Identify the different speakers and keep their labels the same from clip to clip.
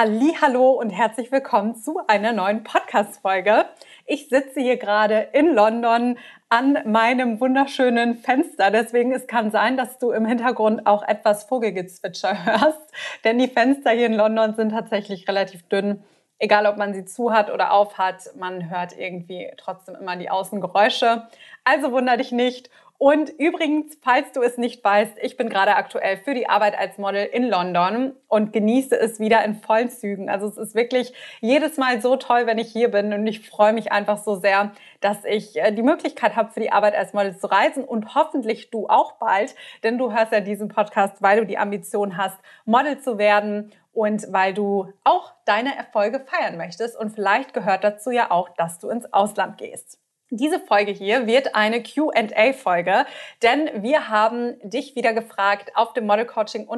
Speaker 1: Hallo und herzlich willkommen zu einer neuen Podcast Folge. Ich sitze hier gerade in London an meinem wunderschönen Fenster. Deswegen es kann sein, dass du im Hintergrund auch etwas Vogelgezwitscher hörst, denn die Fenster hier in London sind tatsächlich relativ dünn. Egal, ob man sie zu hat oder auf hat, man hört irgendwie trotzdem immer die Außengeräusche. Also wunder dich nicht und übrigens, falls du es nicht weißt, ich bin gerade aktuell für die Arbeit als Model in London und genieße es wieder in vollen Zügen. Also es ist wirklich jedes Mal so toll, wenn ich hier bin und ich freue mich einfach so sehr, dass ich äh, die Möglichkeit habe, für die Arbeit als Model zu reisen und hoffentlich du auch bald, denn du hörst ja diesen Podcast, weil du die Ambition hast, Model zu werden und weil du auch deine Erfolge feiern möchtest und vielleicht gehört dazu ja auch, dass du ins Ausland gehst. Diese Folge hier wird eine Q&A-Folge, denn wir haben dich wieder gefragt auf dem Model Coaching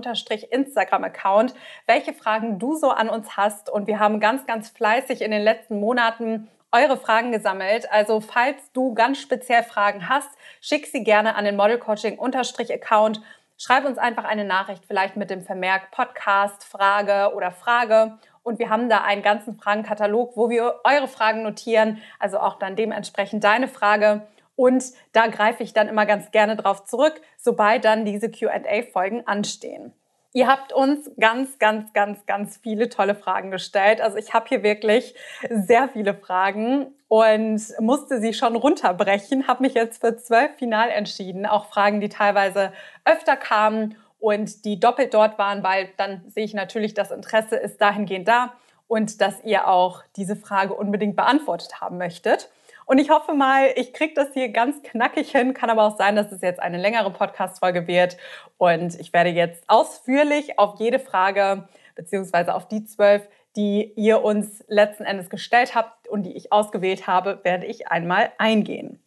Speaker 1: Instagram Account, welche Fragen du so an uns hast und wir haben ganz, ganz fleißig in den letzten Monaten eure Fragen gesammelt. Also falls du ganz speziell Fragen hast, schick sie gerne an den Model Coaching Account. Schreib uns einfach eine Nachricht, vielleicht mit dem Vermerk Podcast, Frage oder Frage und wir haben da einen ganzen Fragenkatalog, wo wir eure Fragen notieren, also auch dann dementsprechend deine Frage. Und da greife ich dann immer ganz gerne drauf zurück, sobald dann diese QA-Folgen anstehen. Ihr habt uns ganz, ganz, ganz, ganz viele tolle Fragen gestellt. Also ich habe hier wirklich sehr viele Fragen und musste sie schon runterbrechen, habe mich jetzt für zwölf final entschieden. Auch Fragen, die teilweise öfter kamen und die doppelt dort waren, weil dann sehe ich natürlich, das Interesse ist dahingehend da und dass ihr auch diese Frage unbedingt beantwortet haben möchtet. Und ich hoffe mal, ich kriege das hier ganz knackig hin. Kann aber auch sein, dass es jetzt eine längere Podcast-Folge wird. Und ich werde jetzt ausführlich auf jede Frage beziehungsweise auf die zwölf, die ihr uns letzten Endes gestellt habt und die ich ausgewählt habe, werde ich einmal eingehen.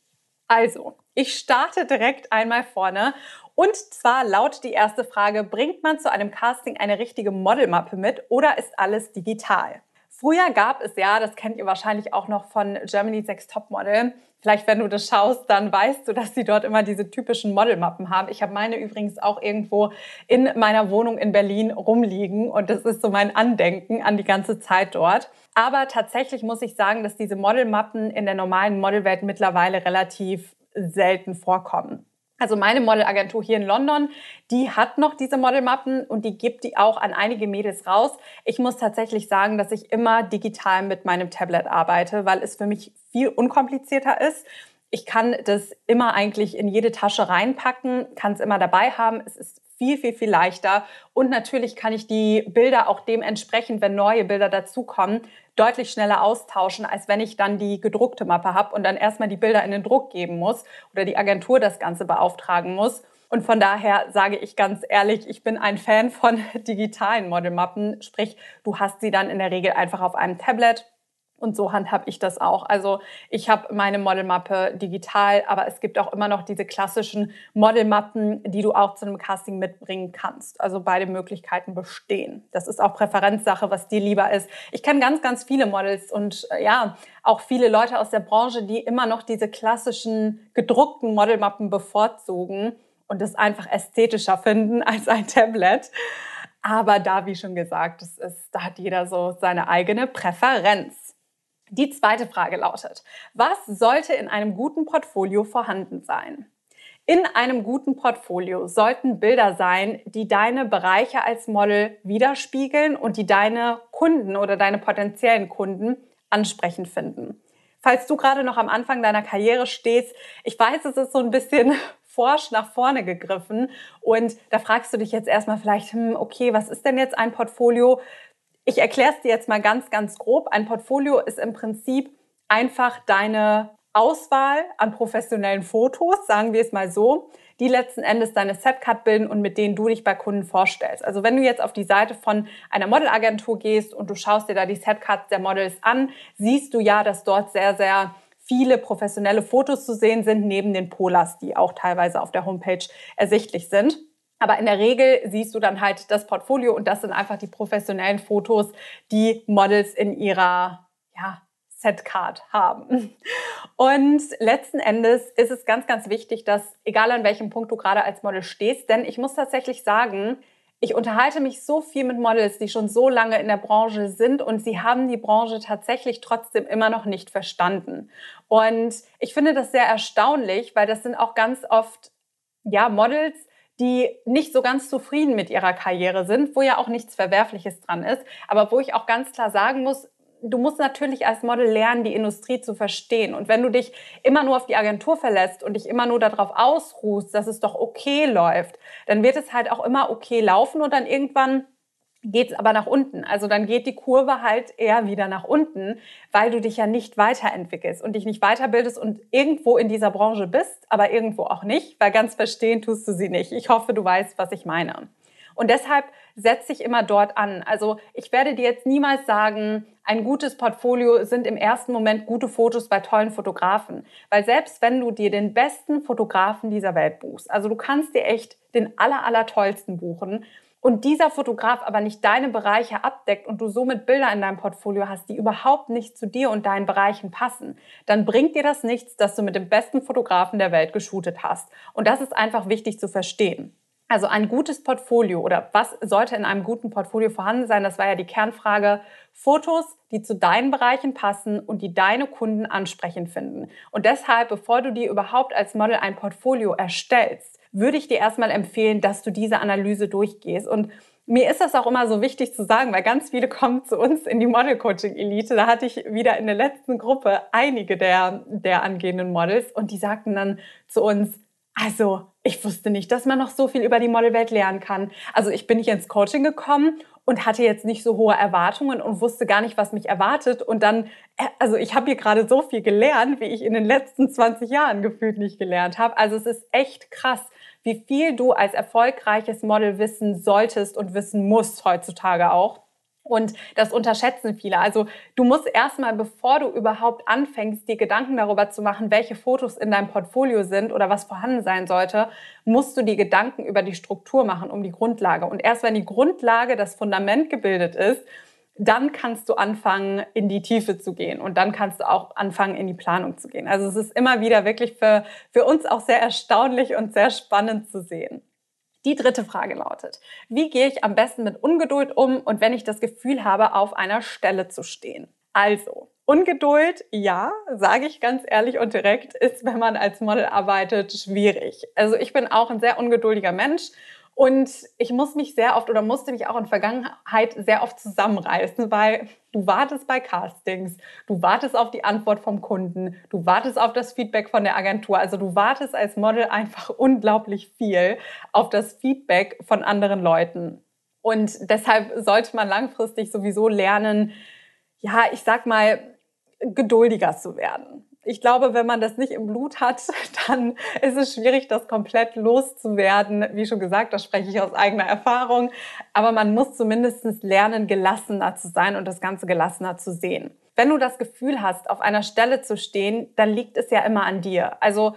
Speaker 1: Also, ich starte direkt einmal vorne und zwar laut die erste Frage, bringt man zu einem Casting eine richtige Modelmappe mit oder ist alles digital? Früher gab es ja, das kennt ihr wahrscheinlich auch noch von Germany's Next Topmodel. Vielleicht, wenn du das schaust, dann weißt du, dass sie dort immer diese typischen Modelmappen haben. Ich habe meine übrigens auch irgendwo in meiner Wohnung in Berlin rumliegen und das ist so mein Andenken an die ganze Zeit dort. Aber tatsächlich muss ich sagen, dass diese Modelmappen in der normalen Modelwelt mittlerweile relativ selten vorkommen. Also meine Modelagentur hier in London, die hat noch diese Modelmappen und die gibt die auch an einige Mädels raus. Ich muss tatsächlich sagen, dass ich immer digital mit meinem Tablet arbeite, weil es für mich viel unkomplizierter ist. Ich kann das immer eigentlich in jede Tasche reinpacken, kann es immer dabei haben. Es ist viel, viel, viel leichter. Und natürlich kann ich die Bilder auch dementsprechend, wenn neue Bilder dazukommen, deutlich schneller austauschen, als wenn ich dann die gedruckte Mappe habe und dann erstmal die Bilder in den Druck geben muss oder die Agentur das Ganze beauftragen muss. Und von daher sage ich ganz ehrlich, ich bin ein Fan von digitalen Modelmappen. Sprich, du hast sie dann in der Regel einfach auf einem Tablet und so handhab ich das auch. Also ich habe meine Modelmappe digital, aber es gibt auch immer noch diese klassischen Modelmappen, die du auch zu einem Casting mitbringen kannst. Also beide Möglichkeiten bestehen. Das ist auch Präferenzsache, was dir lieber ist. Ich kenne ganz, ganz viele Models und äh, ja, auch viele Leute aus der Branche, die immer noch diese klassischen gedruckten Modelmappen bevorzugen und es einfach ästhetischer finden als ein Tablet. Aber da, wie schon gesagt, das ist, da hat jeder so seine eigene Präferenz. Die zweite Frage lautet, was sollte in einem guten Portfolio vorhanden sein? In einem guten Portfolio sollten Bilder sein, die deine Bereiche als Model widerspiegeln und die deine Kunden oder deine potenziellen Kunden ansprechend finden. Falls du gerade noch am Anfang deiner Karriere stehst, ich weiß, es ist so ein bisschen forsch nach vorne gegriffen und da fragst du dich jetzt erstmal vielleicht, hm, okay, was ist denn jetzt ein Portfolio? Ich erkläre es dir jetzt mal ganz, ganz grob. Ein Portfolio ist im Prinzip einfach deine Auswahl an professionellen Fotos, sagen wir es mal so, die letzten Endes deine Setcard bilden und mit denen du dich bei Kunden vorstellst. Also wenn du jetzt auf die Seite von einer Modelagentur gehst und du schaust dir da die Setcards der Models an, siehst du ja, dass dort sehr, sehr viele professionelle Fotos zu sehen sind, neben den Polars, die auch teilweise auf der Homepage ersichtlich sind. Aber in der Regel siehst du dann halt das Portfolio und das sind einfach die professionellen Fotos, die Models in ihrer ja, Setcard haben. Und letzten Endes ist es ganz, ganz wichtig, dass egal an welchem Punkt du gerade als Model stehst, denn ich muss tatsächlich sagen, ich unterhalte mich so viel mit Models, die schon so lange in der Branche sind und sie haben die Branche tatsächlich trotzdem immer noch nicht verstanden. Und ich finde das sehr erstaunlich, weil das sind auch ganz oft, ja, Models, die nicht so ganz zufrieden mit ihrer Karriere sind, wo ja auch nichts Verwerfliches dran ist, aber wo ich auch ganz klar sagen muss, du musst natürlich als Model lernen, die Industrie zu verstehen. Und wenn du dich immer nur auf die Agentur verlässt und dich immer nur darauf ausruhst, dass es doch okay läuft, dann wird es halt auch immer okay laufen und dann irgendwann geht's aber nach unten. Also dann geht die Kurve halt eher wieder nach unten, weil du dich ja nicht weiterentwickelst und dich nicht weiterbildest und irgendwo in dieser Branche bist, aber irgendwo auch nicht, weil ganz verstehen tust du sie nicht. Ich hoffe, du weißt, was ich meine. Und deshalb setze ich immer dort an. Also ich werde dir jetzt niemals sagen, ein gutes Portfolio sind im ersten Moment gute Fotos bei tollen Fotografen. Weil selbst wenn du dir den besten Fotografen dieser Welt buchst, also du kannst dir echt den aller, aller tollsten buchen und dieser Fotograf aber nicht deine Bereiche abdeckt und du somit Bilder in deinem Portfolio hast, die überhaupt nicht zu dir und deinen Bereichen passen, dann bringt dir das nichts, dass du mit dem besten Fotografen der Welt geshootet hast. Und das ist einfach wichtig zu verstehen. Also ein gutes Portfolio oder was sollte in einem guten Portfolio vorhanden sein? Das war ja die Kernfrage. Fotos, die zu deinen Bereichen passen und die deine Kunden ansprechend finden. Und deshalb, bevor du dir überhaupt als Model ein Portfolio erstellst, würde ich dir erstmal empfehlen, dass du diese Analyse durchgehst. Und mir ist das auch immer so wichtig zu sagen, weil ganz viele kommen zu uns in die Model Coaching Elite. Da hatte ich wieder in der letzten Gruppe einige der, der angehenden Models und die sagten dann zu uns, also, ich wusste nicht, dass man noch so viel über die Modelwelt lernen kann. Also, ich bin nicht ins Coaching gekommen und hatte jetzt nicht so hohe Erwartungen und wusste gar nicht, was mich erwartet. Und dann, äh, also ich habe hier gerade so viel gelernt, wie ich in den letzten 20 Jahren gefühlt nicht gelernt habe. Also es ist echt krass, wie viel du als erfolgreiches Model wissen solltest und wissen musst heutzutage auch. Und das unterschätzen viele. Also du musst erstmal, bevor du überhaupt anfängst, dir Gedanken darüber zu machen, welche Fotos in deinem Portfolio sind oder was vorhanden sein sollte, musst du die Gedanken über die Struktur machen, um die Grundlage. Und erst wenn die Grundlage, das Fundament gebildet ist, dann kannst du anfangen, in die Tiefe zu gehen und dann kannst du auch anfangen, in die Planung zu gehen. Also es ist immer wieder wirklich für, für uns auch sehr erstaunlich und sehr spannend zu sehen. Die dritte Frage lautet, wie gehe ich am besten mit Ungeduld um und wenn ich das Gefühl habe, auf einer Stelle zu stehen? Also, Ungeduld, ja, sage ich ganz ehrlich und direkt, ist, wenn man als Model arbeitet, schwierig. Also ich bin auch ein sehr ungeduldiger Mensch und ich muss mich sehr oft oder musste mich auch in Vergangenheit sehr oft zusammenreißen, weil du wartest bei Castings, du wartest auf die Antwort vom Kunden, du wartest auf das Feedback von der Agentur. Also du wartest als Model einfach unglaublich viel auf das Feedback von anderen Leuten. Und deshalb sollte man langfristig sowieso lernen, ja, ich sag mal, geduldiger zu werden ich glaube, wenn man das nicht im Blut hat, dann ist es schwierig, das komplett loszuwerden. Wie schon gesagt, das spreche ich aus eigener Erfahrung. Aber man muss zumindest lernen, gelassener zu sein und das Ganze gelassener zu sehen. Wenn du das Gefühl hast, auf einer Stelle zu stehen, dann liegt es ja immer an dir. Also,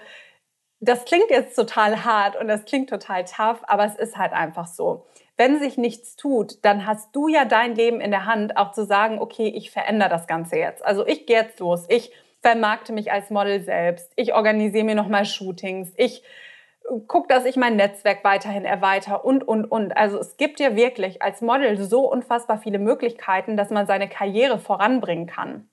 Speaker 1: das klingt jetzt total hart und das klingt total tough, aber es ist halt einfach so. Wenn sich nichts tut, dann hast du ja dein Leben in der Hand, auch zu sagen, okay, ich verändere das Ganze jetzt. Also ich gehe jetzt los. Ich vermarkte mich als Model selbst. Ich organisiere mir nochmal Shootings. Ich gucke, dass ich mein Netzwerk weiterhin erweitere und, und, und. Also es gibt ja wirklich als Model so unfassbar viele Möglichkeiten, dass man seine Karriere voranbringen kann.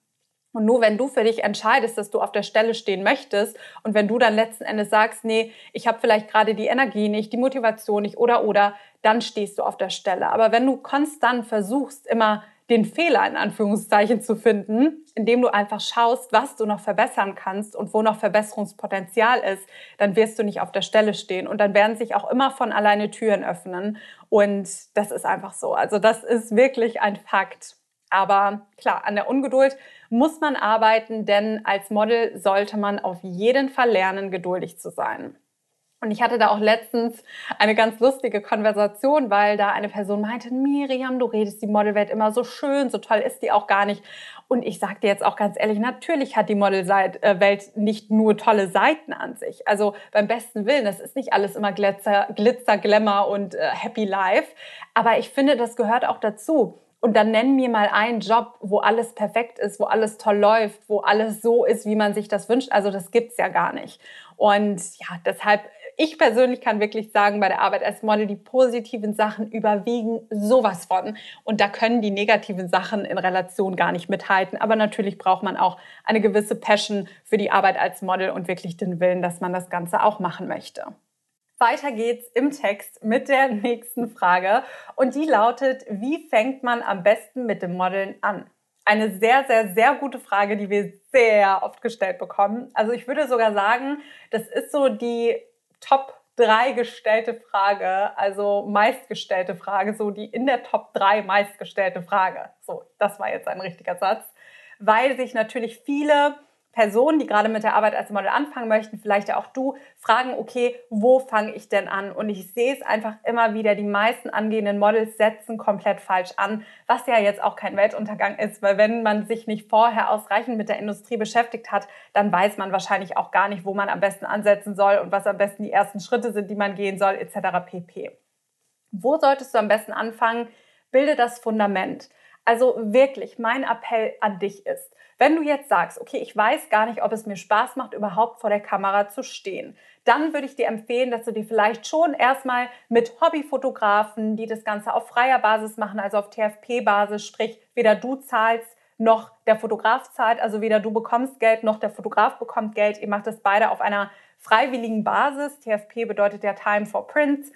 Speaker 1: Und nur wenn du für dich entscheidest, dass du auf der Stelle stehen möchtest und wenn du dann letzten Endes sagst, nee, ich habe vielleicht gerade die Energie nicht, die Motivation nicht oder oder, dann stehst du auf der Stelle. Aber wenn du konstant versuchst, immer den Fehler in Anführungszeichen zu finden, indem du einfach schaust, was du noch verbessern kannst und wo noch Verbesserungspotenzial ist, dann wirst du nicht auf der Stelle stehen und dann werden sich auch immer von alleine Türen öffnen und das ist einfach so. Also das ist wirklich ein Fakt. Aber klar, an der Ungeduld muss man arbeiten, denn als Model sollte man auf jeden Fall lernen, geduldig zu sein. Und ich hatte da auch letztens eine ganz lustige Konversation, weil da eine Person meinte, Miriam, du redest die Modelwelt immer so schön, so toll ist die auch gar nicht. Und ich sag dir jetzt auch ganz ehrlich, natürlich hat die Modelwelt nicht nur tolle Seiten an sich. Also beim besten Willen, es ist nicht alles immer Glitzer, Glitzer Glamour und äh, Happy Life. Aber ich finde, das gehört auch dazu. Und dann nenn mir mal einen Job, wo alles perfekt ist, wo alles toll läuft, wo alles so ist, wie man sich das wünscht. Also das gibt's ja gar nicht. Und ja, deshalb ich persönlich kann wirklich sagen, bei der Arbeit als Model, die positiven Sachen überwiegen sowas von. Und da können die negativen Sachen in Relation gar nicht mithalten. Aber natürlich braucht man auch eine gewisse Passion für die Arbeit als Model und wirklich den Willen, dass man das Ganze auch machen möchte. Weiter geht's im Text mit der nächsten Frage. Und die lautet, wie fängt man am besten mit dem Modeln an? Eine sehr, sehr, sehr gute Frage, die wir sehr oft gestellt bekommen. Also ich würde sogar sagen, das ist so die Top 3 gestellte Frage, also meistgestellte Frage, so die in der Top 3 meistgestellte Frage. So, das war jetzt ein richtiger Satz, weil sich natürlich viele Personen, die gerade mit der Arbeit als Model anfangen möchten, vielleicht auch du, fragen, okay, wo fange ich denn an? Und ich sehe es einfach immer wieder, die meisten angehenden Models setzen komplett falsch an, was ja jetzt auch kein Weltuntergang ist, weil wenn man sich nicht vorher ausreichend mit der Industrie beschäftigt hat, dann weiß man wahrscheinlich auch gar nicht, wo man am besten ansetzen soll und was am besten die ersten Schritte sind, die man gehen soll, etc. pp. Wo solltest du am besten anfangen? Bilde das Fundament. Also wirklich, mein Appell an dich ist, wenn du jetzt sagst, okay, ich weiß gar nicht, ob es mir Spaß macht, überhaupt vor der Kamera zu stehen, dann würde ich dir empfehlen, dass du dir vielleicht schon erstmal mit Hobbyfotografen, die das Ganze auf freier Basis machen, also auf TFP-Basis, sprich weder du zahlst noch der Fotograf zahlt, also weder du bekommst Geld noch der Fotograf bekommt Geld. Ihr macht das beide auf einer freiwilligen Basis. TFP bedeutet ja Time for Prints.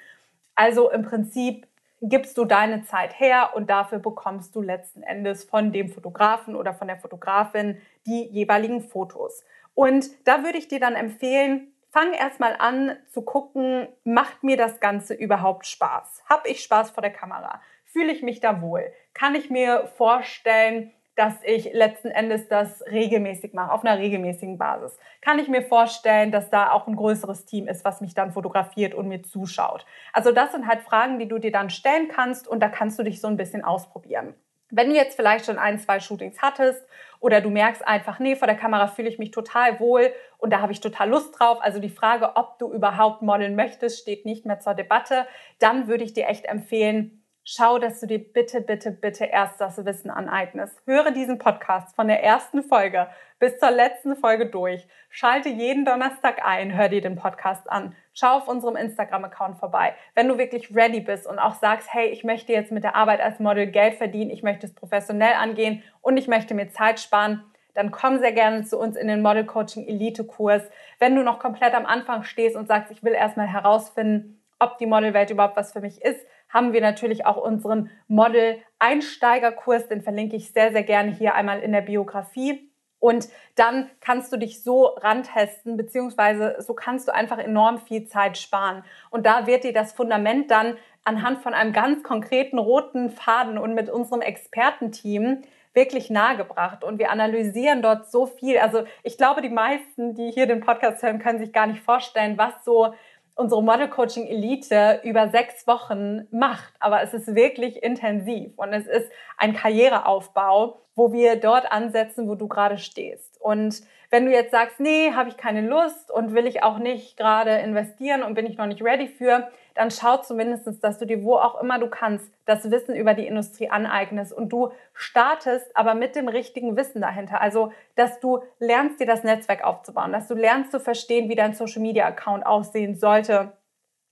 Speaker 1: Also im Prinzip gibst du deine Zeit her und dafür bekommst du letzten Endes von dem Fotografen oder von der Fotografin die jeweiligen Fotos. Und da würde ich dir dann empfehlen, fang erstmal an zu gucken, macht mir das Ganze überhaupt Spaß? Hab ich Spaß vor der Kamera? Fühle ich mich da wohl? Kann ich mir vorstellen, dass ich letzten Endes das regelmäßig mache, auf einer regelmäßigen Basis. Kann ich mir vorstellen, dass da auch ein größeres Team ist, was mich dann fotografiert und mir zuschaut. Also das sind halt Fragen, die du dir dann stellen kannst und da kannst du dich so ein bisschen ausprobieren. Wenn du jetzt vielleicht schon ein, zwei Shootings hattest oder du merkst einfach, nee, vor der Kamera fühle ich mich total wohl und da habe ich total Lust drauf, also die Frage, ob du überhaupt modeln möchtest, steht nicht mehr zur Debatte, dann würde ich dir echt empfehlen, schau, dass du dir bitte, bitte, bitte erst das Wissen aneignest. Höre diesen Podcast von der ersten Folge bis zur letzten Folge durch. Schalte jeden Donnerstag ein, hör dir den Podcast an. Schau auf unserem Instagram-Account vorbei. Wenn du wirklich ready bist und auch sagst, hey, ich möchte jetzt mit der Arbeit als Model Geld verdienen, ich möchte es professionell angehen und ich möchte mir Zeit sparen, dann komm sehr gerne zu uns in den Model Coaching Elite Kurs. Wenn du noch komplett am Anfang stehst und sagst, ich will erstmal herausfinden, ob die Modelwelt überhaupt was für mich ist, haben wir natürlich auch unseren Model-Einsteigerkurs, den verlinke ich sehr, sehr gerne hier einmal in der Biografie. Und dann kannst du dich so rantesten, beziehungsweise so kannst du einfach enorm viel Zeit sparen. Und da wird dir das Fundament dann anhand von einem ganz konkreten roten Faden und mit unserem Expertenteam wirklich nahegebracht. Und wir analysieren dort so viel. Also ich glaube, die meisten, die hier den Podcast hören, können sich gar nicht vorstellen, was so unsere Model Coaching Elite über sechs Wochen macht. Aber es ist wirklich intensiv und es ist ein Karriereaufbau, wo wir dort ansetzen, wo du gerade stehst. Und wenn du jetzt sagst, nee, habe ich keine Lust und will ich auch nicht gerade investieren und bin ich noch nicht ready für, dann schau zumindest, dass du dir wo auch immer du kannst das Wissen über die Industrie aneignest und du startest aber mit dem richtigen Wissen dahinter. Also, dass du lernst, dir das Netzwerk aufzubauen, dass du lernst zu verstehen, wie dein Social Media Account aussehen sollte,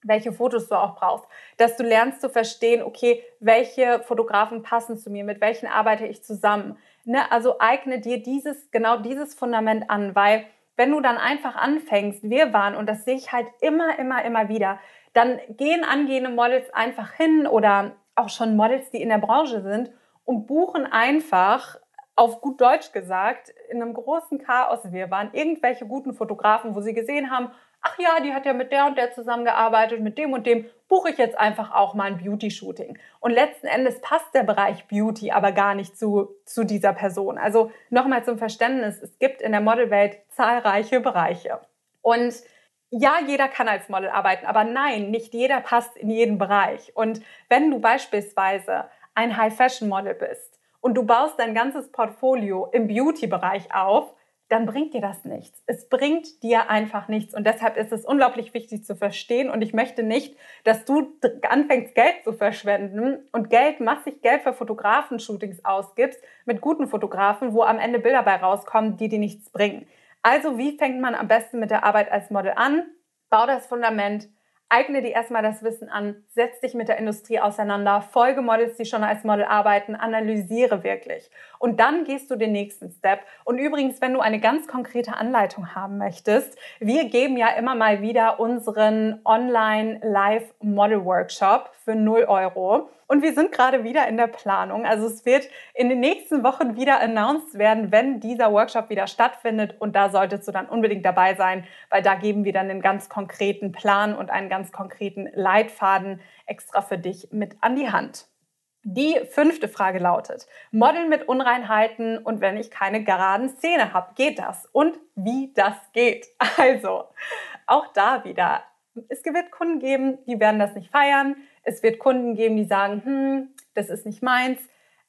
Speaker 1: welche Fotos du auch brauchst, dass du lernst zu verstehen, okay, welche Fotografen passen zu mir, mit welchen arbeite ich zusammen. Ne? Also eigne dir dieses, genau dieses Fundament an, weil wenn du dann einfach anfängst, wir waren, und das sehe ich halt immer, immer, immer wieder, dann gehen angehende Models einfach hin oder auch schon Models, die in der Branche sind und buchen einfach auf gut Deutsch gesagt, in einem großen Chaos wir waren, irgendwelche guten Fotografen, wo sie gesehen haben, ach ja, die hat ja mit der und der zusammengearbeitet, mit dem und dem buche ich jetzt einfach auch mal ein Beauty-Shooting. Und letzten Endes passt der Bereich Beauty aber gar nicht zu, zu dieser Person. Also nochmal zum Verständnis, es gibt in der Modelwelt zahlreiche Bereiche. Und ja, jeder kann als Model arbeiten, aber nein, nicht jeder passt in jeden Bereich. Und wenn du beispielsweise ein High-Fashion-Model bist und du baust dein ganzes Portfolio im Beauty-Bereich auf, dann bringt dir das nichts. Es bringt dir einfach nichts. Und deshalb ist es unglaublich wichtig zu verstehen. Und ich möchte nicht, dass du anfängst, Geld zu verschwenden und Geld, massig Geld für Fotografenshootings ausgibst mit guten Fotografen, wo am Ende Bilder bei rauskommen, die dir nichts bringen. Also, wie fängt man am besten mit der Arbeit als Model an? bau das Fundament, eigne dir erstmal das Wissen an, setz dich mit der Industrie auseinander, folge Models, die schon als Model arbeiten, analysiere wirklich. Und dann gehst du den nächsten Step. Und übrigens, wenn du eine ganz konkrete Anleitung haben möchtest, wir geben ja immer mal wieder unseren Online Live Model Workshop für 0 Euro. Und wir sind gerade wieder in der Planung. Also es wird in den nächsten Wochen wieder announced werden, wenn dieser Workshop wieder stattfindet. Und da solltest du dann unbedingt dabei sein, weil da geben wir dann einen ganz konkreten Plan und einen ganz konkreten Leitfaden extra für dich mit an die Hand. Die fünfte Frage lautet, Modeln mit Unreinheiten und wenn ich keine geraden Zähne habe, geht das? Und wie das geht? Also, auch da wieder, es wird Kunden geben, die werden das nicht feiern. Es wird Kunden geben, die sagen, hm, das ist nicht meins.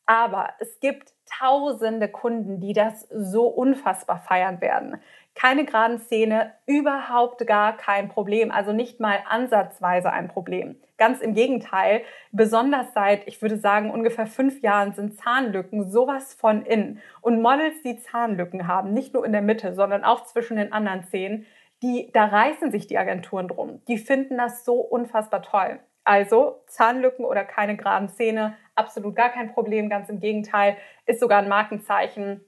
Speaker 1: Aber es gibt tausende Kunden, die das so unfassbar feiern werden. Keine geraden Zähne, überhaupt gar kein Problem. Also nicht mal ansatzweise ein Problem. Ganz im Gegenteil, besonders seit, ich würde sagen, ungefähr fünf Jahren sind Zahnlücken sowas von in. Und Models, die Zahnlücken haben, nicht nur in der Mitte, sondern auch zwischen den anderen Zähnen, die, da reißen sich die Agenturen drum. Die finden das so unfassbar toll. Also Zahnlücken oder keine geraden Zähne, absolut gar kein Problem. Ganz im Gegenteil, ist sogar ein Markenzeichen,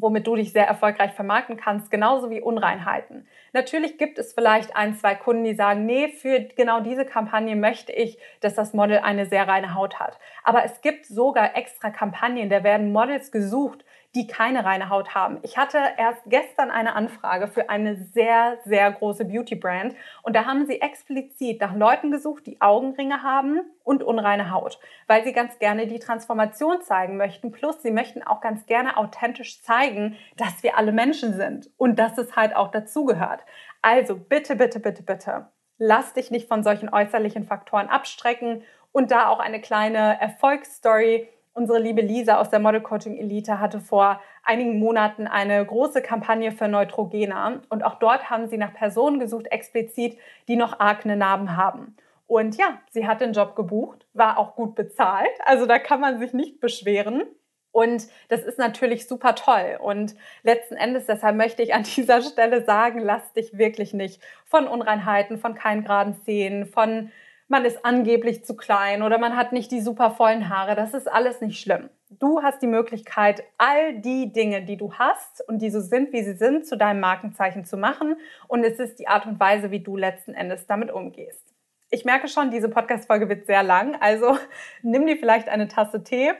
Speaker 1: womit du dich sehr erfolgreich vermarkten kannst, genauso wie Unreinheiten. Natürlich gibt es vielleicht ein, zwei Kunden, die sagen, nee, für genau diese Kampagne möchte ich, dass das Model eine sehr reine Haut hat. Aber es gibt sogar extra Kampagnen, da werden Models gesucht, die keine reine Haut haben. Ich hatte erst gestern eine Anfrage für eine sehr, sehr große Beauty-Brand und da haben sie explizit nach Leuten gesucht, die Augenringe haben und unreine Haut, weil sie ganz gerne die Transformation zeigen möchten. Plus, sie möchten auch ganz gerne authentisch zeigen, dass wir alle Menschen sind und dass es halt auch dazugehört. Also bitte, bitte, bitte, bitte, lass dich nicht von solchen äußerlichen Faktoren abstrecken und da auch eine kleine Erfolgsstory Unsere liebe Lisa aus der Model Coaching Elite hatte vor einigen Monaten eine große Kampagne für Neutrogena und auch dort haben sie nach Personen gesucht, explizit, die noch Akne-Narben haben. Und ja, sie hat den Job gebucht, war auch gut bezahlt, also da kann man sich nicht beschweren. Und das ist natürlich super toll. Und letzten Endes, deshalb möchte ich an dieser Stelle sagen, lass dich wirklich nicht von Unreinheiten, von keinen geraden Zähnen, von man ist angeblich zu klein oder man hat nicht die super vollen Haare. Das ist alles nicht schlimm. Du hast die Möglichkeit, all die Dinge, die du hast und die so sind, wie sie sind, zu deinem Markenzeichen zu machen. Und es ist die Art und Weise, wie du letzten Endes damit umgehst. Ich merke schon, diese Podcast-Folge wird sehr lang. Also nimm dir vielleicht eine Tasse Tee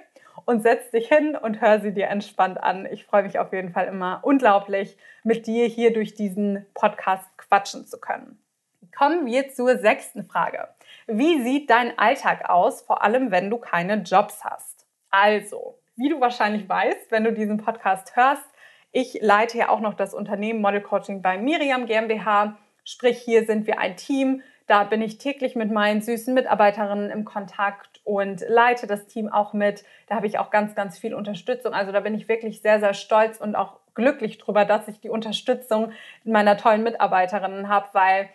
Speaker 1: und setz dich hin und hör sie dir entspannt an. Ich freue mich auf jeden Fall immer unglaublich, mit dir hier durch diesen Podcast quatschen zu können. Kommen wir zur sechsten Frage. Wie sieht dein Alltag aus, vor allem wenn du keine Jobs hast? Also, wie du wahrscheinlich weißt, wenn du diesen Podcast hörst, ich leite ja auch noch das Unternehmen Model Coaching bei Miriam GmbH. Sprich, hier sind wir ein Team. Da bin ich täglich mit meinen süßen Mitarbeiterinnen im Kontakt und leite das Team auch mit. Da habe ich auch ganz, ganz viel Unterstützung. Also da bin ich wirklich sehr, sehr stolz und auch glücklich drüber, dass ich die Unterstützung meiner tollen Mitarbeiterinnen habe, weil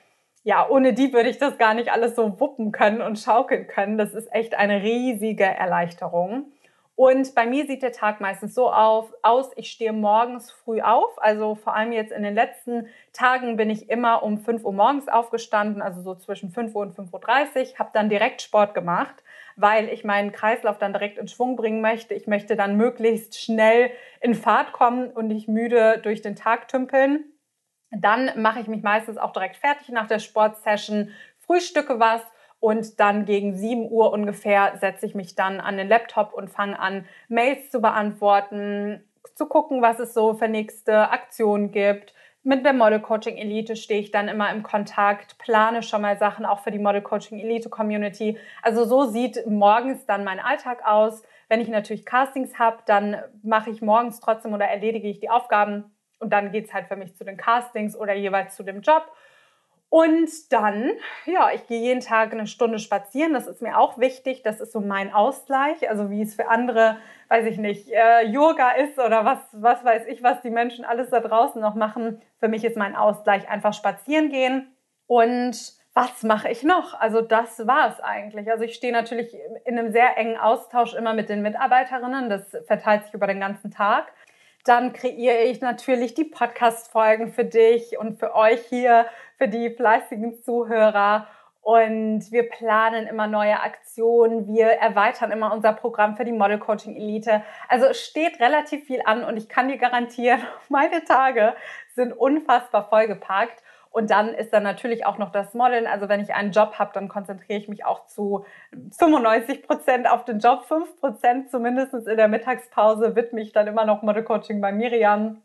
Speaker 1: ja, ohne die würde ich das gar nicht alles so wuppen können und schaukeln können. Das ist echt eine riesige Erleichterung. Und bei mir sieht der Tag meistens so auf, aus, ich stehe morgens früh auf. Also vor allem jetzt in den letzten Tagen bin ich immer um 5 Uhr morgens aufgestanden, also so zwischen 5 Uhr und 5.30 Uhr, habe dann direkt Sport gemacht, weil ich meinen Kreislauf dann direkt in Schwung bringen möchte. Ich möchte dann möglichst schnell in Fahrt kommen und nicht müde durch den Tag tümpeln. Dann mache ich mich meistens auch direkt fertig nach der Sportsession, frühstücke was und dann gegen 7 Uhr ungefähr setze ich mich dann an den Laptop und fange an, Mails zu beantworten, zu gucken, was es so für nächste Aktionen gibt. Mit der Model Coaching Elite stehe ich dann immer im Kontakt, plane schon mal Sachen auch für die Model Coaching Elite Community. Also so sieht morgens dann mein Alltag aus. Wenn ich natürlich Castings habe, dann mache ich morgens trotzdem oder erledige ich die Aufgaben und dann geht es halt für mich zu den Castings oder jeweils zu dem Job. Und dann, ja, ich gehe jeden Tag eine Stunde spazieren. Das ist mir auch wichtig. Das ist so mein Ausgleich. Also wie es für andere, weiß ich nicht, äh, Yoga ist oder was, was weiß ich, was die Menschen alles da draußen noch machen. Für mich ist mein Ausgleich einfach spazieren gehen. Und was mache ich noch? Also das war es eigentlich. Also ich stehe natürlich in einem sehr engen Austausch immer mit den Mitarbeiterinnen. Das verteilt sich über den ganzen Tag. Dann kreiere ich natürlich die Podcast-Folgen für dich und für euch hier, für die fleißigen Zuhörer. Und wir planen immer neue Aktionen. Wir erweitern immer unser Programm für die Model Coaching Elite. Also steht relativ viel an und ich kann dir garantieren, meine Tage sind unfassbar vollgepackt. Und dann ist dann natürlich auch noch das Modeln. Also wenn ich einen Job habe, dann konzentriere ich mich auch zu 95 Prozent auf den Job. 5 Prozent zumindest in der Mittagspause widme ich dann immer noch Model Coaching bei Miriam.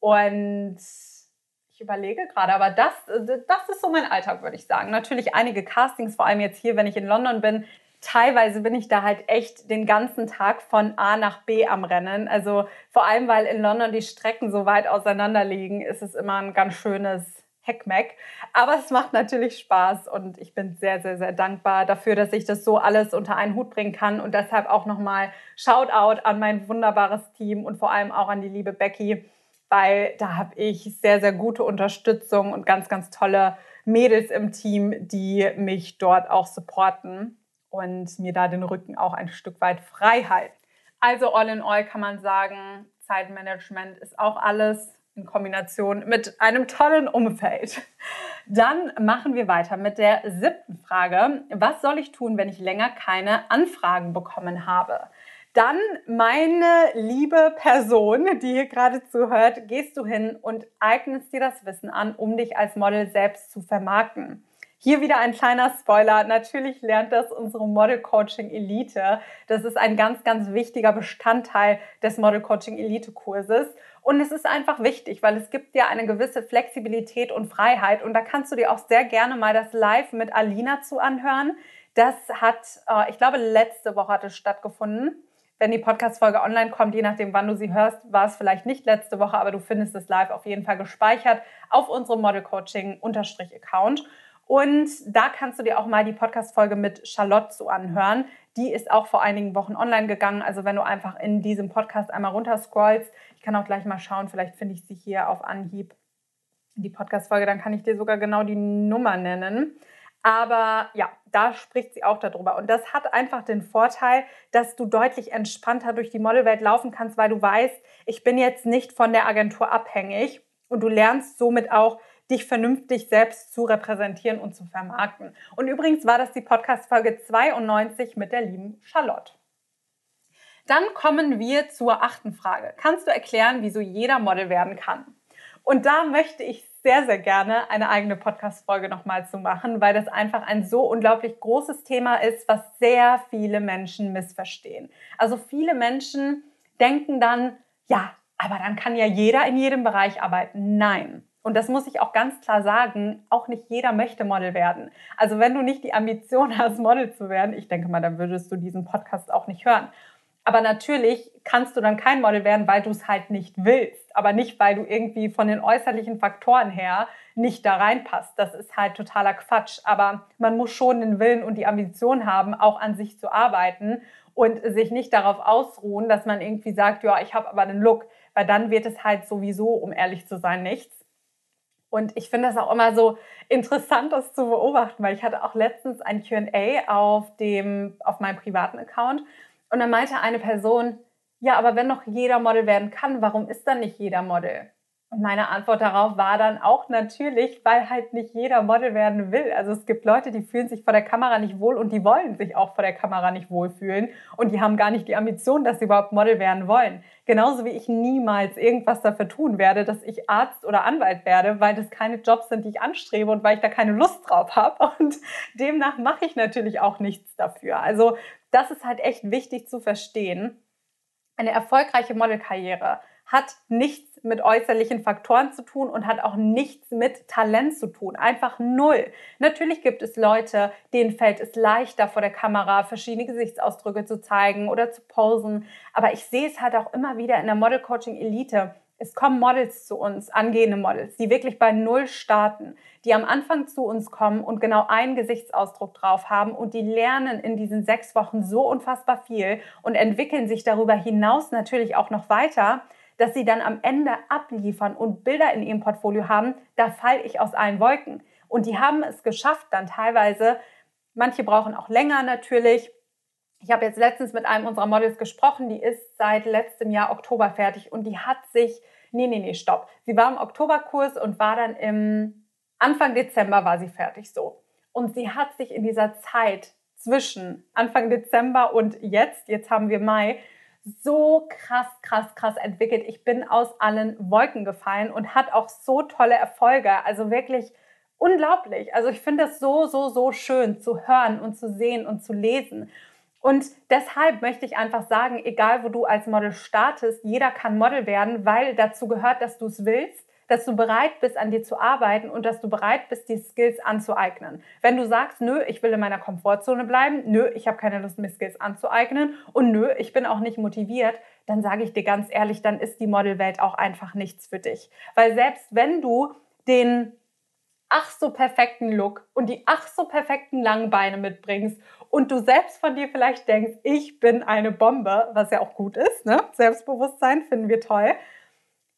Speaker 1: Und ich überlege gerade, aber das, das ist so mein Alltag, würde ich sagen. Natürlich einige Castings, vor allem jetzt hier, wenn ich in London bin. Teilweise bin ich da halt echt den ganzen Tag von A nach B am Rennen. Also vor allem, weil in London die Strecken so weit auseinander liegen, ist es immer ein ganz schönes Heckmeck. Aber es macht natürlich Spaß und ich bin sehr, sehr, sehr dankbar dafür, dass ich das so alles unter einen Hut bringen kann. Und deshalb auch nochmal Shoutout an mein wunderbares Team und vor allem auch an die liebe Becky, weil da habe ich sehr, sehr gute Unterstützung und ganz, ganz tolle Mädels im Team, die mich dort auch supporten und mir da den Rücken auch ein Stück weit frei halten. Also all in all kann man sagen, Zeitmanagement ist auch alles in Kombination mit einem tollen Umfeld. Dann machen wir weiter mit der siebten Frage. Was soll ich tun, wenn ich länger keine Anfragen bekommen habe? Dann, meine liebe Person, die hier gerade zuhört, gehst du hin und eignest dir das Wissen an, um dich als Model selbst zu vermarkten. Hier wieder ein kleiner Spoiler. Natürlich lernt das unsere Model Coaching Elite. Das ist ein ganz, ganz wichtiger Bestandteil des Model Coaching Elite Kurses. Und es ist einfach wichtig, weil es gibt dir eine gewisse Flexibilität und Freiheit. Und da kannst du dir auch sehr gerne mal das Live mit Alina zu anhören. Das hat, äh, ich glaube, letzte Woche hat es stattgefunden wenn die Podcast-Folge online kommt, je nachdem, wann du sie hörst, war es vielleicht nicht letzte Woche, aber du findest es live auf jeden Fall gespeichert auf unserem Model Coaching-Account. Und da kannst du dir auch mal die Podcast-Folge mit Charlotte zu anhören. Die ist auch vor einigen Wochen online gegangen. Also wenn du einfach in diesem Podcast einmal runterscrollst, ich kann auch gleich mal schauen, vielleicht finde ich sie hier auf Anhieb, die Podcast-Folge, dann kann ich dir sogar genau die Nummer nennen. Aber ja, da spricht sie auch darüber. Und das hat einfach den Vorteil, dass du deutlich entspannter durch die Modelwelt laufen kannst, weil du weißt, ich bin jetzt nicht von der Agentur abhängig und du lernst somit auch, dich vernünftig selbst zu repräsentieren und zu vermarkten. Und übrigens war das die Podcast-Folge 92 mit der lieben Charlotte. Dann kommen wir zur achten Frage. Kannst du erklären, wieso jeder Model werden kann? Und da möchte ich sehr, sehr gerne eine eigene Podcast-Folge nochmal zu machen, weil das einfach ein so unglaublich großes Thema ist, was sehr viele Menschen missverstehen. Also viele Menschen denken dann, ja, aber dann kann ja jeder in jedem Bereich arbeiten. Nein. Und das muss ich auch ganz klar sagen, auch nicht jeder möchte Model werden. Also wenn du nicht die Ambition hast, Model zu werden, ich denke mal, dann würdest du diesen Podcast auch nicht hören. Aber natürlich kannst du dann kein Model werden, weil du es halt nicht willst. Aber nicht, weil du irgendwie von den äußerlichen Faktoren her nicht da reinpasst. Das ist halt totaler Quatsch. Aber man muss schon den Willen und die Ambition haben, auch an sich zu arbeiten und sich nicht darauf ausruhen, dass man irgendwie sagt, ja, ich habe aber einen Look. Weil dann wird es halt sowieso, um ehrlich zu sein, nichts. Und ich finde das auch immer so interessant, das zu beobachten, weil ich hatte auch letztens ein Q&A auf auf meinem privaten Account und dann meinte eine Person, ja, aber wenn noch jeder Model werden kann, warum ist dann nicht jeder Model? Und meine Antwort darauf war dann auch natürlich, weil halt nicht jeder Model werden will. Also es gibt Leute, die fühlen sich vor der Kamera nicht wohl und die wollen sich auch vor der Kamera nicht wohlfühlen und die haben gar nicht die Ambition, dass sie überhaupt Model werden wollen. Genauso wie ich niemals irgendwas dafür tun werde, dass ich Arzt oder Anwalt werde, weil das keine Jobs sind, die ich anstrebe und weil ich da keine Lust drauf habe. Und demnach mache ich natürlich auch nichts dafür. Also das ist halt echt wichtig zu verstehen. Eine erfolgreiche Modelkarriere hat nichts mit äußerlichen Faktoren zu tun und hat auch nichts mit Talent zu tun. Einfach null. Natürlich gibt es Leute, denen fällt es leichter, vor der Kamera verschiedene Gesichtsausdrücke zu zeigen oder zu posen. Aber ich sehe es halt auch immer wieder in der Model Coaching Elite es kommen Models zu uns, angehende Models, die wirklich bei Null starten, die am Anfang zu uns kommen und genau einen Gesichtsausdruck drauf haben und die lernen in diesen sechs Wochen so unfassbar viel und entwickeln sich darüber hinaus natürlich auch noch weiter, dass sie dann am Ende abliefern und Bilder in ihrem Portfolio haben, da falle ich aus allen Wolken. Und die haben es geschafft, dann teilweise, manche brauchen auch länger natürlich, ich habe jetzt letztens mit einem unserer Models gesprochen, die ist seit letztem Jahr Oktober fertig und die hat sich, nee, nee, nee, stopp. Sie war im Oktoberkurs und war dann im Anfang Dezember war sie fertig so. Und sie hat sich in dieser Zeit zwischen Anfang Dezember und jetzt, jetzt haben wir Mai, so krass, krass, krass entwickelt. Ich bin aus allen Wolken gefallen und hat auch so tolle Erfolge. Also wirklich unglaublich. Also ich finde das so, so, so schön zu hören und zu sehen und zu lesen. Und deshalb möchte ich einfach sagen, egal wo du als Model startest, jeder kann Model werden, weil dazu gehört, dass du es willst, dass du bereit bist, an dir zu arbeiten und dass du bereit bist, die Skills anzueignen. Wenn du sagst, nö, ich will in meiner Komfortzone bleiben, nö, ich habe keine Lust, mir Skills anzueignen und nö, ich bin auch nicht motiviert, dann sage ich dir ganz ehrlich, dann ist die Modelwelt auch einfach nichts für dich. Weil selbst wenn du den ach so perfekten Look und die ach so perfekten langen Beine mitbringst und du selbst von dir vielleicht denkst, ich bin eine Bombe, was ja auch gut ist, ne? Selbstbewusstsein finden wir toll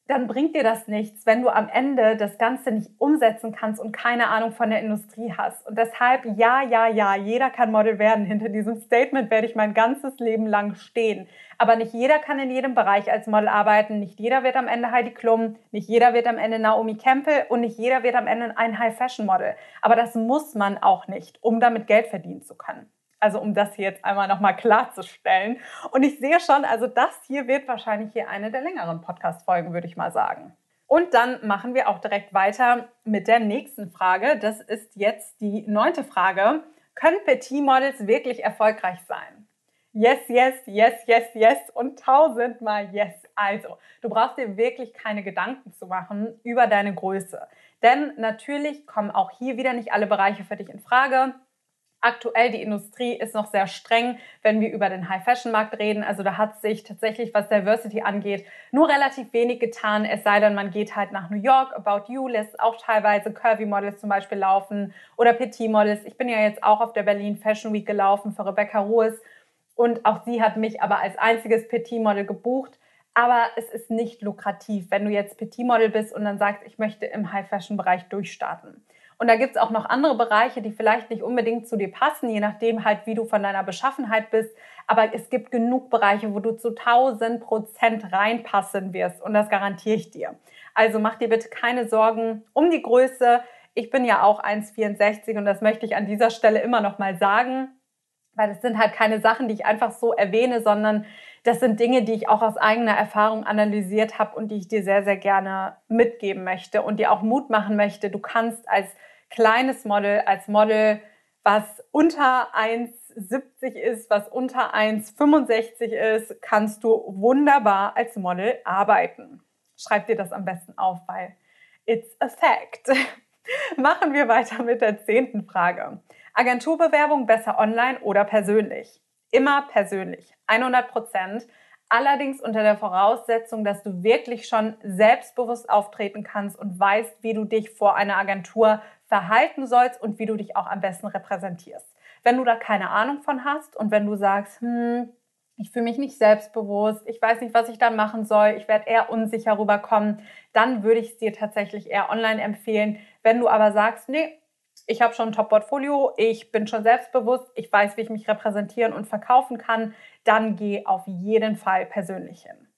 Speaker 1: dann bringt dir das nichts, wenn du am Ende das Ganze nicht umsetzen kannst und keine Ahnung von der Industrie hast. Und deshalb, ja, ja, ja, jeder kann Model werden. Hinter diesem Statement werde ich mein ganzes Leben lang stehen. Aber nicht jeder kann in jedem Bereich als Model arbeiten. Nicht jeder wird am Ende Heidi Klum, nicht jeder wird am Ende Naomi Campbell und nicht jeder wird am Ende ein High-Fashion-Model. Aber das muss man auch nicht, um damit Geld verdienen zu können. Also um das hier jetzt einmal nochmal klarzustellen. Und ich sehe schon, also das hier wird wahrscheinlich hier eine der längeren Podcast-Folgen, würde ich mal sagen. Und dann machen wir auch direkt weiter mit der nächsten Frage. Das ist jetzt die neunte Frage. Können Petit-Models wirklich erfolgreich sein? Yes, yes, yes, yes, yes und tausendmal yes. Also, du brauchst dir wirklich keine Gedanken zu machen über deine Größe. Denn natürlich kommen auch hier wieder nicht alle Bereiche für dich in Frage aktuell die Industrie ist noch sehr streng, wenn wir über den High-Fashion-Markt reden. Also da hat sich tatsächlich, was Diversity angeht, nur relativ wenig getan. Es sei denn, man geht halt nach New York. About You lässt auch teilweise Curvy-Models zum Beispiel laufen oder Petit-Models. Ich bin ja jetzt auch auf der Berlin Fashion Week gelaufen für Rebecca Ruhes und auch sie hat mich aber als einziges Petit-Model gebucht. Aber es ist nicht lukrativ, wenn du jetzt Petit-Model bist und dann sagst, ich möchte im High-Fashion-Bereich durchstarten. Und da gibt es auch noch andere Bereiche, die vielleicht nicht unbedingt zu dir passen, je nachdem halt, wie du von deiner Beschaffenheit bist. Aber es gibt genug Bereiche, wo du zu 1000 Prozent reinpassen wirst. Und das garantiere ich dir. Also mach dir bitte keine Sorgen um die Größe. Ich bin ja auch 1,64 und das möchte ich an dieser Stelle immer noch mal sagen. Weil das sind halt keine Sachen, die ich einfach so erwähne, sondern das sind Dinge, die ich auch aus eigener Erfahrung analysiert habe und die ich dir sehr, sehr gerne mitgeben möchte und dir auch Mut machen möchte. Du kannst als kleines Model, als Model, was unter 1,70 ist, was unter 1,65 ist, kannst du wunderbar als Model arbeiten. Schreib dir das am besten auf, weil it's a fact. Machen wir weiter mit der zehnten Frage. Agenturbewerbung besser online oder persönlich? Immer persönlich. 100 Prozent. Allerdings unter der Voraussetzung, dass du wirklich schon selbstbewusst auftreten kannst und weißt, wie du dich vor einer Agentur verhalten sollst und wie du dich auch am besten repräsentierst. Wenn du da keine Ahnung von hast und wenn du sagst, hm, ich fühle mich nicht selbstbewusst, ich weiß nicht, was ich dann machen soll, ich werde eher unsicher rüberkommen, dann würde ich es dir tatsächlich eher online empfehlen. Wenn du aber sagst, nee, ich habe schon ein Top-Portfolio, ich bin schon selbstbewusst, ich weiß, wie ich mich repräsentieren und verkaufen kann, dann geh auf jeden Fall persönlich hin.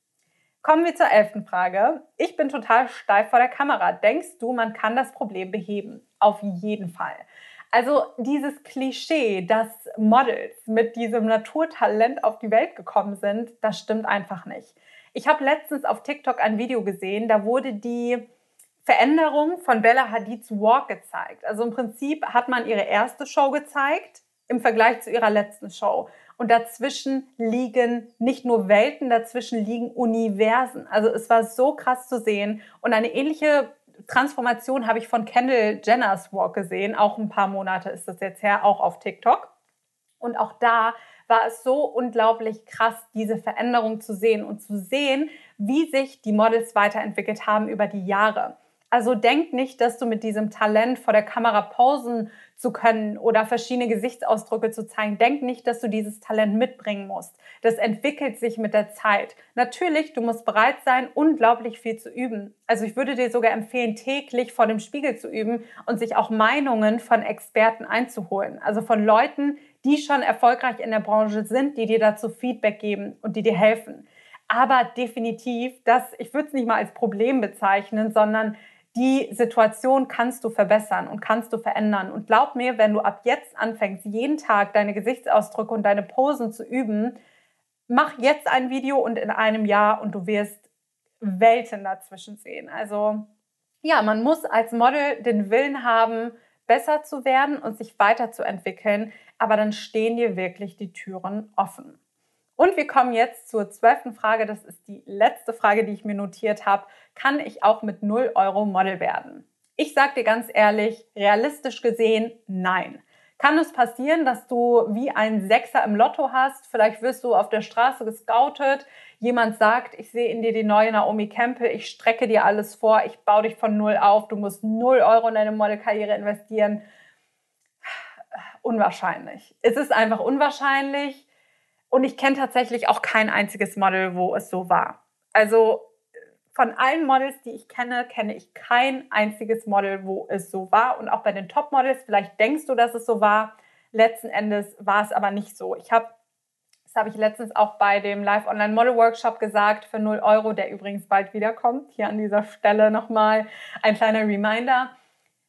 Speaker 1: Kommen wir zur elften Frage. Ich bin total steif vor der Kamera. Denkst du, man kann das Problem beheben? Auf jeden Fall. Also dieses Klischee, dass Models mit diesem Naturtalent auf die Welt gekommen sind, das stimmt einfach nicht. Ich habe letztens auf TikTok ein Video gesehen, da wurde die Veränderung von Bella Hadids Walk gezeigt. Also im Prinzip hat man ihre erste Show gezeigt im Vergleich zu ihrer letzten Show. Und dazwischen liegen nicht nur Welten, dazwischen liegen Universen. Also es war so krass zu sehen. Und eine ähnliche Transformation habe ich von Kendall Jenners Walk gesehen. Auch ein paar Monate ist das jetzt her, auch auf TikTok. Und auch da war es so unglaublich krass, diese Veränderung zu sehen und zu sehen, wie sich die Models weiterentwickelt haben über die Jahre. Also denk nicht, dass du mit diesem Talent vor der Kamera posen zu können oder verschiedene Gesichtsausdrücke zu zeigen. Denk nicht, dass du dieses Talent mitbringen musst. Das entwickelt sich mit der Zeit. Natürlich, du musst bereit sein, unglaublich viel zu üben. Also ich würde dir sogar empfehlen, täglich vor dem Spiegel zu üben und sich auch Meinungen von Experten einzuholen. Also von Leuten, die schon erfolgreich in der Branche sind, die dir dazu Feedback geben und die dir helfen. Aber definitiv, das, ich würde es nicht mal als Problem bezeichnen, sondern die Situation kannst du verbessern und kannst du verändern. Und glaub mir, wenn du ab jetzt anfängst, jeden Tag deine Gesichtsausdrücke und deine Posen zu üben, mach jetzt ein Video und in einem Jahr und du wirst Welten dazwischen sehen. Also ja, man muss als Model den Willen haben, besser zu werden und sich weiterzuentwickeln, aber dann stehen dir wirklich die Türen offen. Und wir kommen jetzt zur zwölften Frage. Das ist die letzte Frage, die ich mir notiert habe. Kann ich auch mit 0 Euro Model werden? Ich sage dir ganz ehrlich, realistisch gesehen, nein. Kann es passieren, dass du wie ein Sechser im Lotto hast? Vielleicht wirst du auf der Straße gescoutet. Jemand sagt, ich sehe in dir die neue Naomi Campbell, ich strecke dir alles vor, ich baue dich von null auf, du musst null Euro in deine Modelkarriere investieren. Unwahrscheinlich. Es ist einfach unwahrscheinlich. Und ich kenne tatsächlich auch kein einziges Model, wo es so war. Also von allen Models, die ich kenne, kenne ich kein einziges Model, wo es so war. Und auch bei den Top-Models, vielleicht denkst du, dass es so war. Letzten Endes war es aber nicht so. Ich habe, das habe ich letztens auch bei dem Live-Online-Model-Workshop gesagt, für 0 Euro, der übrigens bald wiederkommt. Hier an dieser Stelle nochmal ein kleiner Reminder.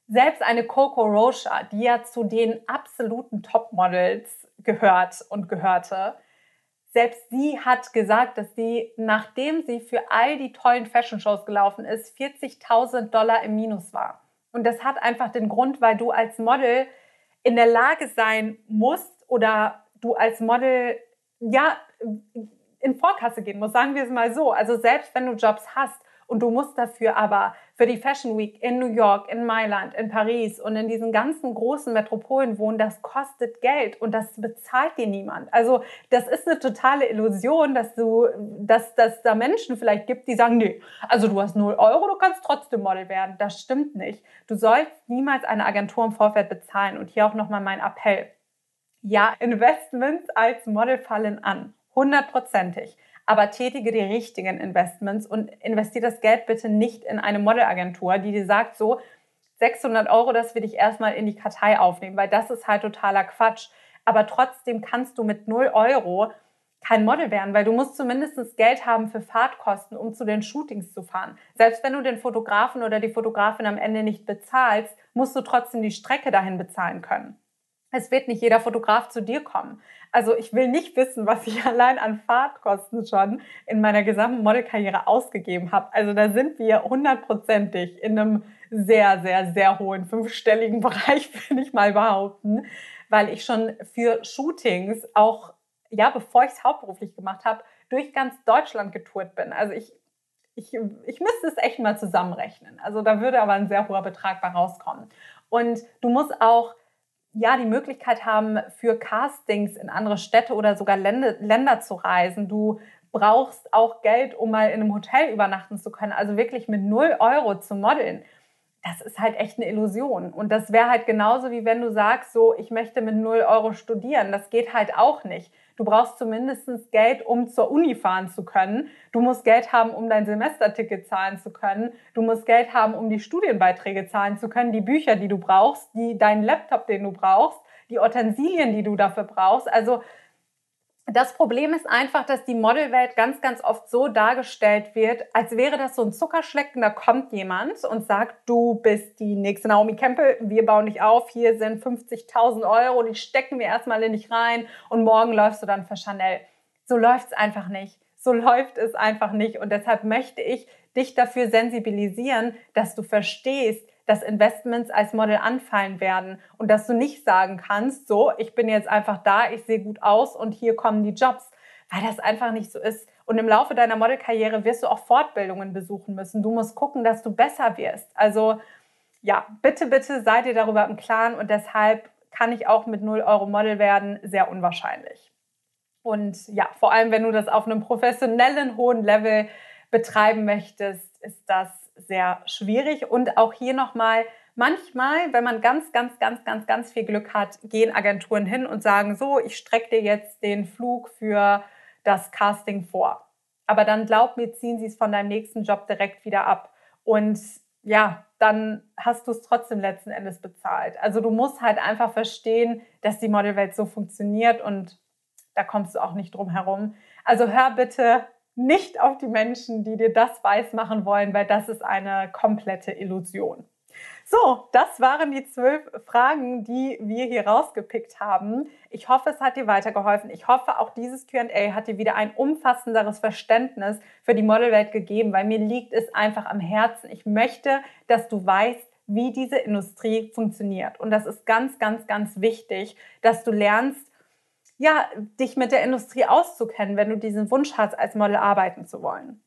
Speaker 1: Selbst eine Coco Rocha, die ja zu den absoluten Top-Models gehört und gehörte, selbst sie hat gesagt, dass sie, nachdem sie für all die tollen Fashion-Shows gelaufen ist, 40.000 Dollar im Minus war. Und das hat einfach den Grund, weil du als Model in der Lage sein musst oder du als Model, ja, in Vorkasse gehen musst, sagen wir es mal so. Also selbst wenn du Jobs hast und du musst dafür aber für die Fashion Week in New York, in Mailand, in Paris und in diesen ganzen großen Metropolen wohnen, das kostet Geld und das bezahlt dir niemand. Also das ist eine totale Illusion, dass du, dass, dass da Menschen vielleicht gibt, die sagen, nee, also du hast null Euro, du kannst trotzdem Model werden. Das stimmt nicht. Du sollst niemals eine Agentur im Vorfeld bezahlen. Und hier auch nochmal mein Appell. Ja, Investments als Model fallen an. Hundertprozentig aber tätige die richtigen Investments und investiere das Geld bitte nicht in eine Modelagentur, die dir sagt, so 600 Euro, dass wir dich erstmal in die Kartei aufnehmen, weil das ist halt totaler Quatsch. Aber trotzdem kannst du mit 0 Euro kein Model werden, weil du musst zumindest Geld haben für Fahrtkosten, um zu den Shootings zu fahren. Selbst wenn du den Fotografen oder die Fotografin am Ende nicht bezahlst, musst du trotzdem die Strecke dahin bezahlen können. Es wird nicht jeder Fotograf zu dir kommen. Also ich will nicht wissen, was ich allein an Fahrtkosten schon in meiner gesamten Modelkarriere ausgegeben habe. Also da sind wir hundertprozentig in einem sehr, sehr, sehr hohen fünfstelligen Bereich, würde ich mal behaupten, weil ich schon für Shootings auch, ja, bevor ich es hauptberuflich gemacht habe, durch ganz Deutschland getourt bin. Also ich, ich, ich müsste es echt mal zusammenrechnen. Also da würde aber ein sehr hoher Betrag bei rauskommen. Und du musst auch ja, die Möglichkeit haben, für Castings in andere Städte oder sogar Länder, zu reisen. Du brauchst auch Geld, um mal in einem Hotel übernachten zu können. Also wirklich mit null Euro zu modeln. Das ist halt echt eine Illusion. Und das wäre halt genauso wie wenn du sagst, so, ich möchte mit null Euro studieren. Das geht halt auch nicht. Du brauchst zumindest Geld, um zur Uni fahren zu können. Du musst Geld haben, um dein Semesterticket zahlen zu können. Du musst Geld haben, um die Studienbeiträge zahlen zu können, die Bücher, die du brauchst, die, deinen Laptop, den du brauchst, die Utensilien, die du dafür brauchst. Also das Problem ist einfach, dass die Modelwelt ganz, ganz oft so dargestellt wird, als wäre das so ein Zuckerschlecken. Da kommt jemand und sagt, du bist die nächste Naomi Campbell, wir bauen dich auf, hier sind 50.000 Euro, die stecken wir erstmal in dich rein und morgen läufst du dann für Chanel. So läuft's einfach nicht. So läuft es einfach nicht. Und deshalb möchte ich dich dafür sensibilisieren, dass du verstehst, dass Investments als Model anfallen werden und dass du nicht sagen kannst, so, ich bin jetzt einfach da, ich sehe gut aus und hier kommen die Jobs, weil das einfach nicht so ist. Und im Laufe deiner Modelkarriere wirst du auch Fortbildungen besuchen müssen. Du musst gucken, dass du besser wirst. Also ja, bitte, bitte seid ihr darüber im Klaren und deshalb kann ich auch mit 0 Euro Model werden, sehr unwahrscheinlich. Und ja, vor allem, wenn du das auf einem professionellen, hohen Level betreiben möchtest, ist das sehr schwierig. Und auch hier nochmal, manchmal, wenn man ganz, ganz, ganz, ganz, ganz viel Glück hat, gehen Agenturen hin und sagen, so, ich strecke dir jetzt den Flug für das Casting vor. Aber dann glaub mir, ziehen sie es von deinem nächsten Job direkt wieder ab. Und ja, dann hast du es trotzdem letzten Endes bezahlt. Also du musst halt einfach verstehen, dass die Modelwelt so funktioniert und da kommst du auch nicht drum herum. Also hör bitte nicht auf die Menschen, die dir das weiß machen wollen, weil das ist eine komplette Illusion. So, das waren die zwölf Fragen, die wir hier rausgepickt haben. Ich hoffe, es hat dir weitergeholfen. Ich hoffe, auch dieses QA hat dir wieder ein umfassenderes Verständnis für die Modelwelt gegeben, weil mir liegt es einfach am Herzen. Ich möchte, dass du weißt, wie diese Industrie funktioniert. Und das ist ganz, ganz, ganz wichtig, dass du lernst, ja, dich mit der Industrie auszukennen, wenn du diesen Wunsch hast, als Model arbeiten zu wollen.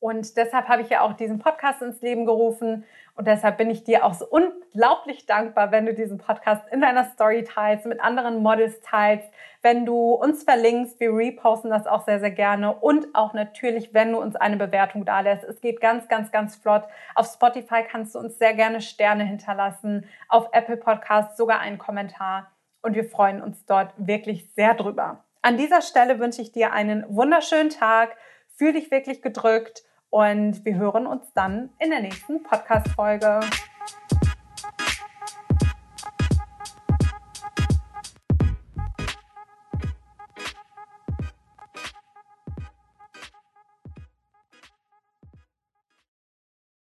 Speaker 1: Und deshalb habe ich ja auch diesen Podcast ins Leben gerufen. Und deshalb bin ich dir auch so unglaublich dankbar, wenn du diesen Podcast in deiner Story teilst, mit anderen Models teilst, wenn du uns verlinkst. Wir reposten das auch sehr, sehr gerne. Und auch natürlich, wenn du uns eine Bewertung da lässt. Es geht ganz, ganz, ganz flott. Auf Spotify kannst du uns sehr gerne Sterne hinterlassen. Auf Apple Podcasts sogar einen Kommentar. Und wir freuen uns dort wirklich sehr drüber. An dieser Stelle wünsche ich dir einen wunderschönen Tag. Fühl dich wirklich gedrückt und wir hören uns dann in der nächsten Podcast-Folge.